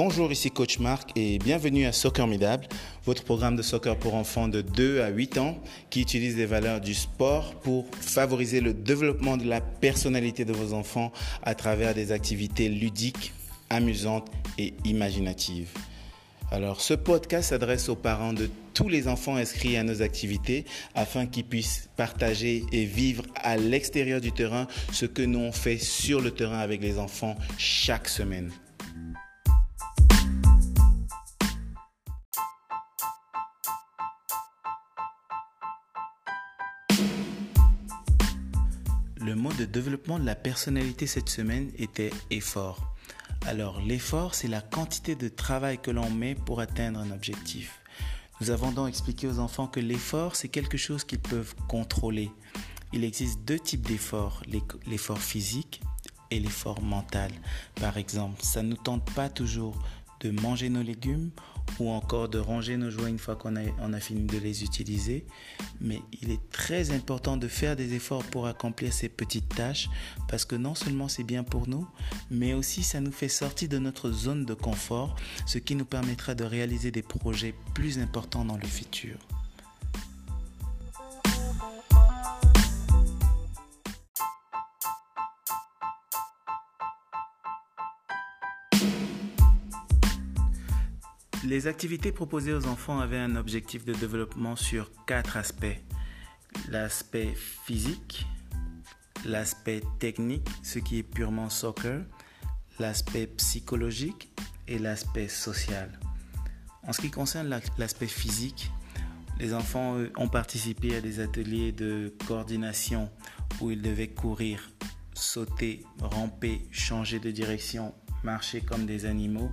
Bonjour, ici Coach Marc et bienvenue à Soccer Midable, votre programme de soccer pour enfants de 2 à 8 ans qui utilise les valeurs du sport pour favoriser le développement de la personnalité de vos enfants à travers des activités ludiques, amusantes et imaginatives. Alors, ce podcast s'adresse aux parents de tous les enfants inscrits à nos activités afin qu'ils puissent partager et vivre à l'extérieur du terrain ce que nous on fait sur le terrain avec les enfants chaque semaine. Le mot de développement de la personnalité cette semaine était effort. Alors l'effort, c'est la quantité de travail que l'on met pour atteindre un objectif. Nous avons donc expliqué aux enfants que l'effort, c'est quelque chose qu'ils peuvent contrôler. Il existe deux types d'efforts, l'effort physique et l'effort mental. Par exemple, ça ne nous tente pas toujours de manger nos légumes ou encore de ranger nos jouets une fois qu'on a, a fini de les utiliser. Mais il est très important de faire des efforts pour accomplir ces petites tâches parce que non seulement c'est bien pour nous, mais aussi ça nous fait sortir de notre zone de confort, ce qui nous permettra de réaliser des projets plus importants dans le futur. Les activités proposées aux enfants avaient un objectif de développement sur quatre aspects. L'aspect physique, l'aspect technique, ce qui est purement soccer, l'aspect psychologique et l'aspect social. En ce qui concerne l'aspect physique, les enfants ont participé à des ateliers de coordination où ils devaient courir, sauter, ramper, changer de direction, marcher comme des animaux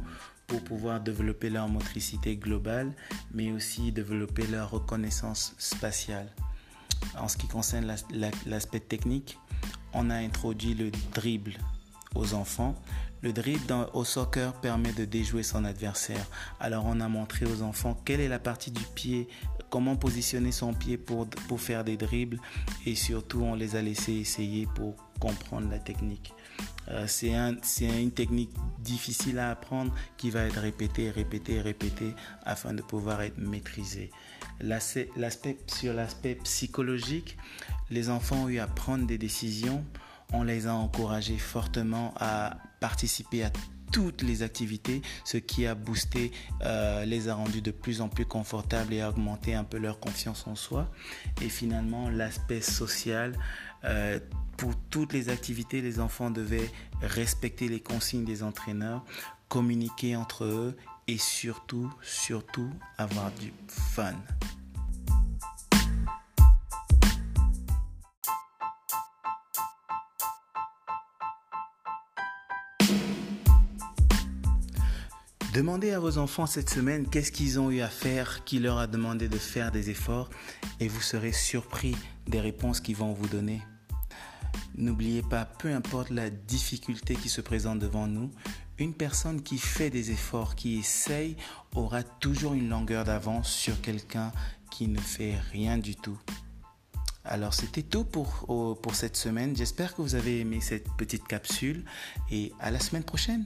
pour pouvoir développer leur motricité globale, mais aussi développer leur reconnaissance spatiale. En ce qui concerne l'aspect technique, on a introduit le dribble aux enfants. Le dribble au soccer permet de déjouer son adversaire. Alors on a montré aux enfants quelle est la partie du pied, comment positionner son pied pour, pour faire des dribbles et surtout on les a laissés essayer pour comprendre la technique. Euh, c'est une technique difficile à apprendre qui va être répétée, répétée, répétée afin de pouvoir être maîtrisée. L'aspect, sur l'aspect psychologique, les enfants ont eu à prendre des décisions. On les a encouragés fortement à participer à toutes les activités, ce qui a boosté, euh, les a rendus de plus en plus confortables et a augmenté un peu leur confiance en soi. Et finalement, l'aspect social, euh, pour toutes les activités, les enfants devaient respecter les consignes des entraîneurs, communiquer entre eux et surtout, surtout avoir du fun. Demandez à vos enfants cette semaine qu'est-ce qu'ils ont eu à faire, qui leur a demandé de faire des efforts et vous serez surpris des réponses qu'ils vont vous donner. N'oubliez pas, peu importe la difficulté qui se présente devant nous, une personne qui fait des efforts, qui essaye, aura toujours une longueur d'avance sur quelqu'un qui ne fait rien du tout. Alors c'était tout pour, pour cette semaine. J'espère que vous avez aimé cette petite capsule et à la semaine prochaine.